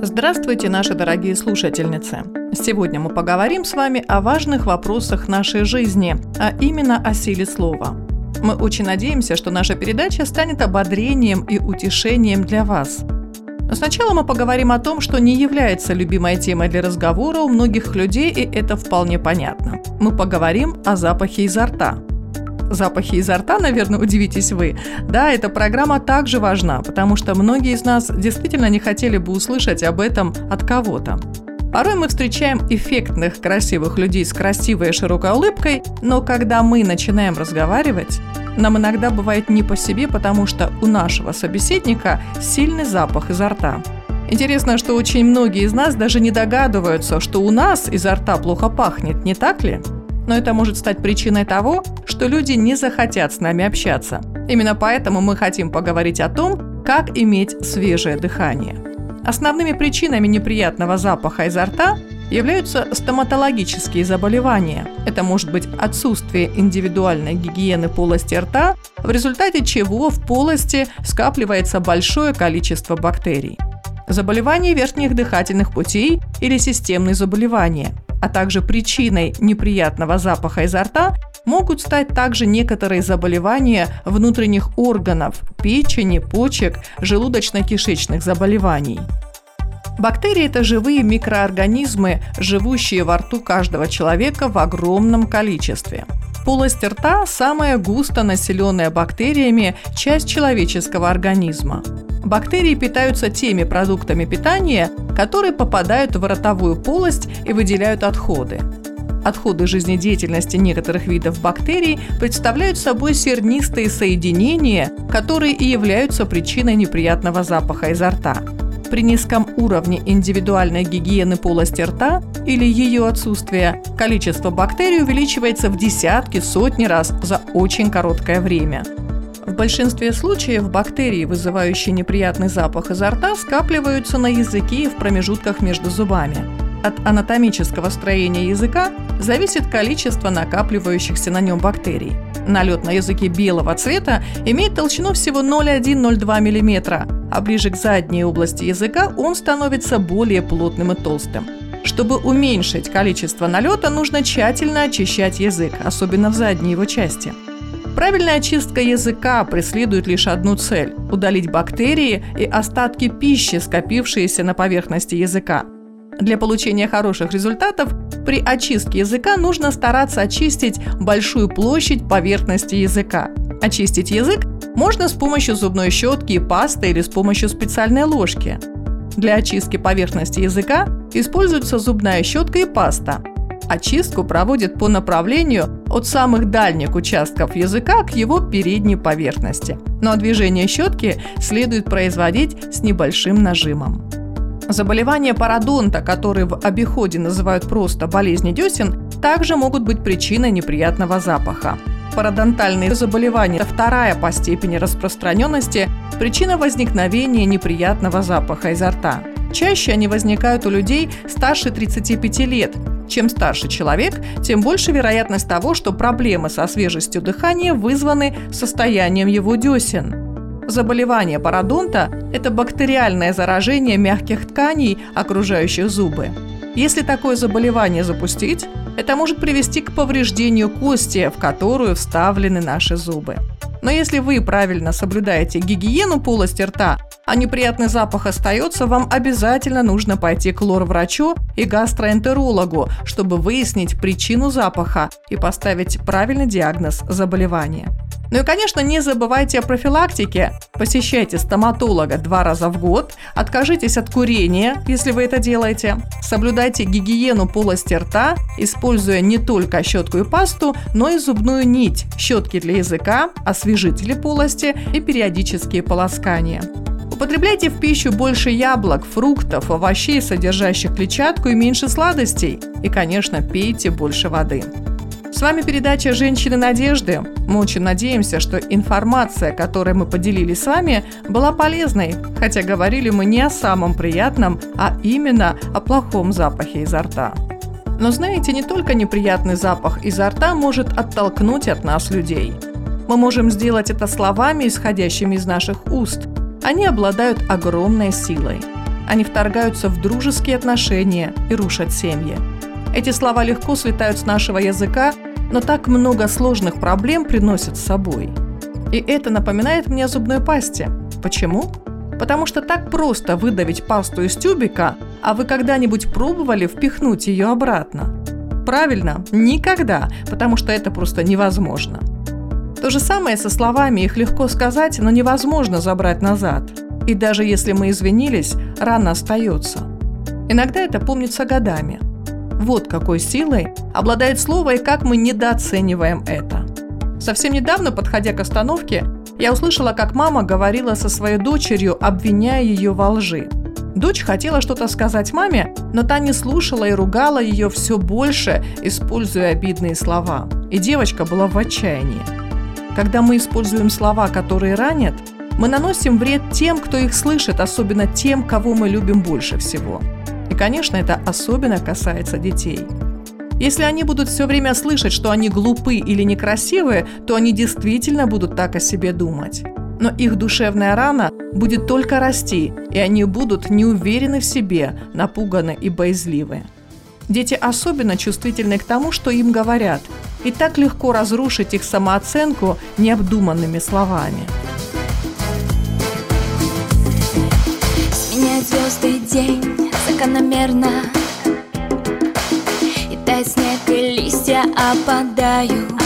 Здравствуйте, наши дорогие слушательницы! Сегодня мы поговорим с вами о важных вопросах нашей жизни, а именно о силе слова. Мы очень надеемся, что наша передача станет ободрением и утешением для вас. Но сначала мы поговорим о том, что не является любимой темой для разговора у многих людей, и это вполне понятно. Мы поговорим о запахе изо рта – запахи изо рта, наверное, удивитесь вы. Да, эта программа также важна, потому что многие из нас действительно не хотели бы услышать об этом от кого-то. Порой мы встречаем эффектных, красивых людей с красивой и широкой улыбкой, но когда мы начинаем разговаривать, нам иногда бывает не по себе, потому что у нашего собеседника сильный запах изо рта. Интересно, что очень многие из нас даже не догадываются, что у нас изо рта плохо пахнет, не так ли? Но это может стать причиной того, что люди не захотят с нами общаться. Именно поэтому мы хотим поговорить о том, как иметь свежее дыхание. Основными причинами неприятного запаха изо рта являются стоматологические заболевания. Это может быть отсутствие индивидуальной гигиены полости рта, в результате чего в полости скапливается большое количество бактерий. Заболевания верхних дыхательных путей или системные заболевания – а также причиной неприятного запаха изо рта могут стать также некоторые заболевания внутренних органов – печени, почек, желудочно-кишечных заболеваний. Бактерии – это живые микроорганизмы, живущие во рту каждого человека в огромном количестве. Полость рта – самая густо населенная бактериями часть человеческого организма. Бактерии питаются теми продуктами питания, которые попадают в ротовую полость и выделяют отходы. Отходы жизнедеятельности некоторых видов бактерий представляют собой сернистые соединения, которые и являются причиной неприятного запаха изо рта. При низком уровне индивидуальной гигиены полости рта или ее отсутствия количество бактерий увеличивается в десятки, сотни раз за очень короткое время – в большинстве случаев бактерии, вызывающие неприятный запах изо рта, скапливаются на языке и в промежутках между зубами. От анатомического строения языка зависит количество накапливающихся на нем бактерий. Налет на языке белого цвета имеет толщину всего 0,1-0,2 мм, а ближе к задней области языка он становится более плотным и толстым. Чтобы уменьшить количество налета, нужно тщательно очищать язык, особенно в задней его части – Правильная очистка языка преследует лишь одну цель – удалить бактерии и остатки пищи, скопившиеся на поверхности языка. Для получения хороших результатов при очистке языка нужно стараться очистить большую площадь поверхности языка. Очистить язык можно с помощью зубной щетки и пасты или с помощью специальной ложки. Для очистки поверхности языка используются зубная щетка и паста. Очистку проводят по направлению от самых дальних участков языка к его передней поверхности. Но движение щетки следует производить с небольшим нажимом. Заболевания пародонта, которые в обиходе называют просто болезни десен, также могут быть причиной неприятного запаха. Пародонтальные заболевания – это вторая по степени распространенности причина возникновения неприятного запаха изо рта. Чаще они возникают у людей старше 35 лет, чем старше человек, тем больше вероятность того, что проблемы со свежестью дыхания вызваны состоянием его десен. Заболевание пародонта – это бактериальное заражение мягких тканей, окружающих зубы. Если такое заболевание запустить, это может привести к повреждению кости, в которую вставлены наши зубы. Но если вы правильно соблюдаете гигиену полости рта, а неприятный запах остается, вам обязательно нужно пойти к лор-врачу и гастроэнтерологу, чтобы выяснить причину запаха и поставить правильный диагноз заболевания. Ну и, конечно, не забывайте о профилактике. Посещайте стоматолога два раза в год, откажитесь от курения, если вы это делаете. Соблюдайте гигиену полости рта, используя не только щетку и пасту, но и зубную нить, щетки для языка, освежители полости и периодические полоскания Употребляйте в пищу больше яблок, фруктов, овощей, содержащих клетчатку и меньше сладостей. И, конечно, пейте больше воды. С вами передача «Женщины надежды». Мы очень надеемся, что информация, которой мы поделились с вами, была полезной, хотя говорили мы не о самом приятном, а именно о плохом запахе изо рта. Но знаете, не только неприятный запах изо рта может оттолкнуть от нас людей. Мы можем сделать это словами, исходящими из наших уст. Они обладают огромной силой. Они вторгаются в дружеские отношения и рушат семьи. Эти слова легко слетают с нашего языка, но так много сложных проблем приносят с собой. И это напоминает мне о зубной пасте. Почему? Потому что так просто выдавить пасту из тюбика, а вы когда-нибудь пробовали впихнуть ее обратно? Правильно, никогда, потому что это просто невозможно. То же самое со словами, их легко сказать, но невозможно забрать назад. И даже если мы извинились, рана остается. Иногда это помнится годами – вот какой силой обладает слово и как мы недооцениваем это. Совсем недавно, подходя к остановке, я услышала, как мама говорила со своей дочерью, обвиняя ее во лжи. Дочь хотела что-то сказать маме, но та не слушала и ругала ее все больше, используя обидные слова. И девочка была в отчаянии. Когда мы используем слова, которые ранят, мы наносим вред тем, кто их слышит, особенно тем, кого мы любим больше всего – конечно, это особенно касается детей. Если они будут все время слышать, что они глупы или некрасивые, то они действительно будут так о себе думать. Но их душевная рана будет только расти, и они будут неуверены в себе, напуганы и боязливы. Дети особенно чувствительны к тому, что им говорят, и так легко разрушить их самооценку необдуманными словами. Сменяет звезды день закономерно И тает снег, и листья опадают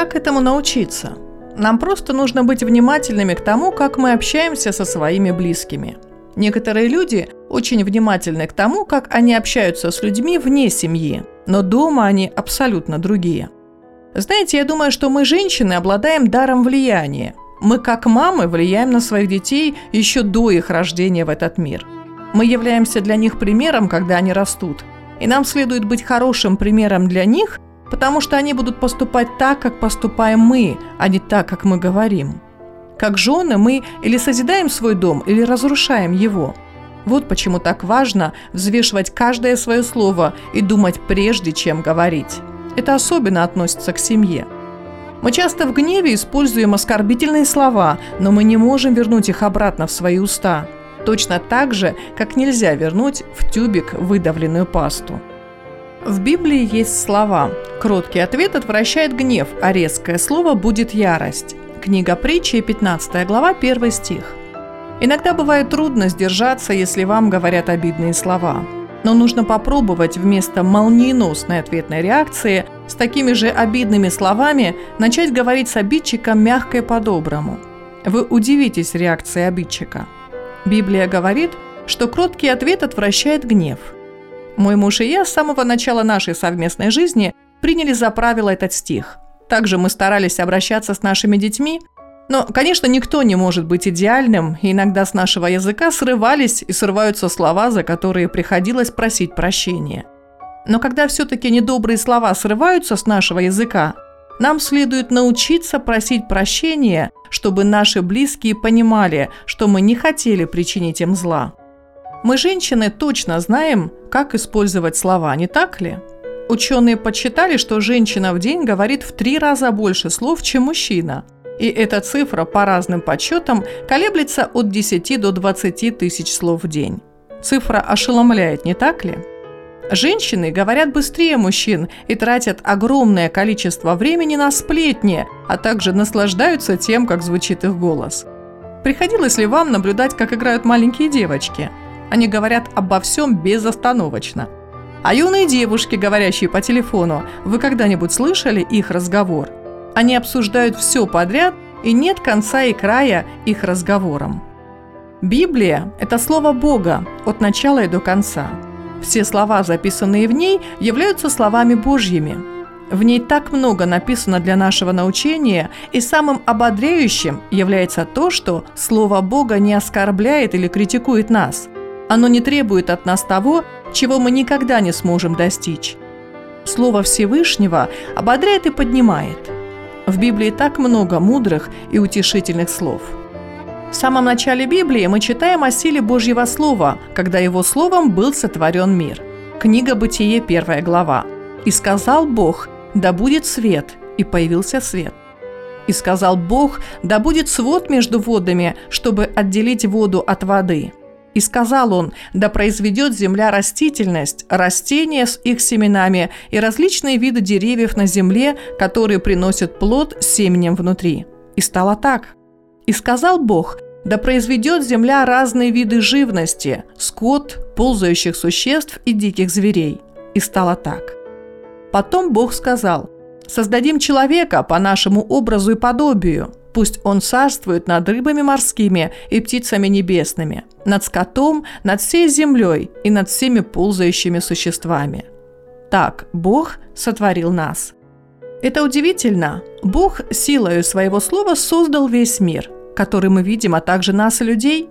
Как этому научиться? Нам просто нужно быть внимательными к тому, как мы общаемся со своими близкими. Некоторые люди очень внимательны к тому, как они общаются с людьми вне семьи, но дома они абсолютно другие. Знаете, я думаю, что мы, женщины, обладаем даром влияния. Мы, как мамы, влияем на своих детей еще до их рождения в этот мир. Мы являемся для них примером, когда они растут. И нам следует быть хорошим примером для них – потому что они будут поступать так, как поступаем мы, а не так, как мы говорим. Как жены мы или созидаем свой дом, или разрушаем его. Вот почему так важно взвешивать каждое свое слово и думать прежде, чем говорить. Это особенно относится к семье. Мы часто в гневе используем оскорбительные слова, но мы не можем вернуть их обратно в свои уста. Точно так же, как нельзя вернуть в тюбик выдавленную пасту. В Библии есть слова «Кроткий ответ отвращает гнев, а резкое слово будет ярость». Книга притчи, 15 глава, 1 стих. Иногда бывает трудно сдержаться, если вам говорят обидные слова. Но нужно попробовать вместо молниеносной ответной реакции с такими же обидными словами начать говорить с обидчиком мягко и по-доброму. Вы удивитесь реакции обидчика. Библия говорит, что кроткий ответ отвращает гнев – мой муж и я с самого начала нашей совместной жизни приняли за правило этот стих. Также мы старались обращаться с нашими детьми, но, конечно, никто не может быть идеальным, и иногда с нашего языка срывались и срываются слова, за которые приходилось просить прощения. Но когда все-таки недобрые слова срываются с нашего языка, нам следует научиться просить прощения, чтобы наши близкие понимали, что мы не хотели причинить им зла. Мы, женщины, точно знаем, как использовать слова, не так ли? Ученые подсчитали, что женщина в день говорит в три раза больше слов, чем мужчина. И эта цифра по разным подсчетам колеблется от 10 до 20 тысяч слов в день. Цифра ошеломляет, не так ли? Женщины говорят быстрее мужчин и тратят огромное количество времени на сплетни, а также наслаждаются тем, как звучит их голос. Приходилось ли вам наблюдать, как играют маленькие девочки – они говорят обо всем безостановочно. А юные девушки, говорящие по телефону, вы когда-нибудь слышали их разговор? Они обсуждают все подряд, и нет конца и края их разговорам. Библия – это слово Бога от начала и до конца. Все слова, записанные в ней, являются словами Божьими. В ней так много написано для нашего научения, и самым ободряющим является то, что Слово Бога не оскорбляет или критикует нас – оно не требует от нас того, чего мы никогда не сможем достичь. Слово Всевышнего ободряет и поднимает. В Библии так много мудрых и утешительных слов. В самом начале Библии мы читаем о силе Божьего Слова, когда Его Словом был сотворен мир. Книга Бытие, первая глава. «И сказал Бог, да будет свет, и появился свет. И сказал Бог, да будет свод между водами, чтобы отделить воду от воды. И сказал он, да произведет земля растительность, растения с их семенами и различные виды деревьев на земле, которые приносят плод с семенем внутри. И стало так. И сказал Бог, да произведет земля разные виды живности, скот, ползающих существ и диких зверей. И стало так. Потом Бог сказал, создадим человека по нашему образу и подобию, Пусть он царствует над рыбами морскими и птицами небесными, над скотом, над всей землей и над всеми ползающими существами. Так Бог сотворил нас. Это удивительно. Бог силою своего слова создал весь мир, который мы видим, а также нас и людей.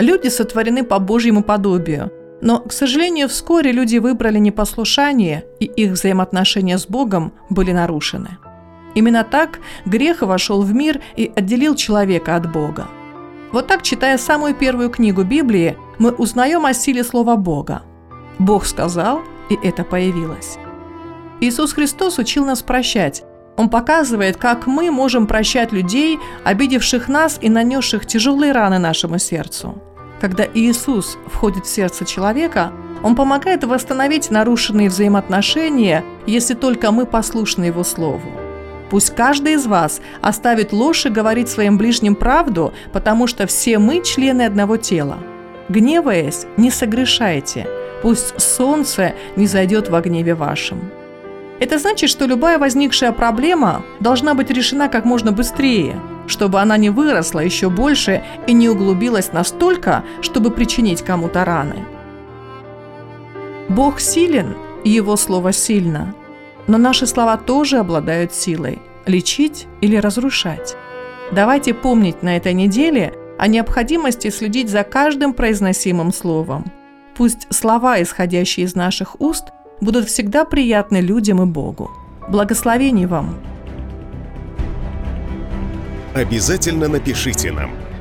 Люди сотворены по Божьему подобию, но, к сожалению, вскоре люди выбрали непослушание, и их взаимоотношения с Богом были нарушены. Именно так грех вошел в мир и отделил человека от Бога. Вот так, читая самую первую книгу Библии, мы узнаем о силе слова Бога. Бог сказал, и это появилось. Иисус Христос учил нас прощать. Он показывает, как мы можем прощать людей, обидевших нас и нанесших тяжелые раны нашему сердцу. Когда Иисус входит в сердце человека, Он помогает восстановить нарушенные взаимоотношения, если только мы послушны Его Слову. Пусть каждый из вас оставит ложь и говорит своим ближним правду, потому что все мы члены одного тела. Гневаясь, не согрешайте, пусть солнце не зайдет во гневе вашем. Это значит, что любая возникшая проблема должна быть решена как можно быстрее, чтобы она не выросла еще больше и не углубилась настолько, чтобы причинить кому-то раны. Бог силен, и Его Слово сильно – но наши слова тоже обладают силой – лечить или разрушать. Давайте помнить на этой неделе о необходимости следить за каждым произносимым словом. Пусть слова, исходящие из наших уст, будут всегда приятны людям и Богу. Благословений вам! Обязательно напишите нам –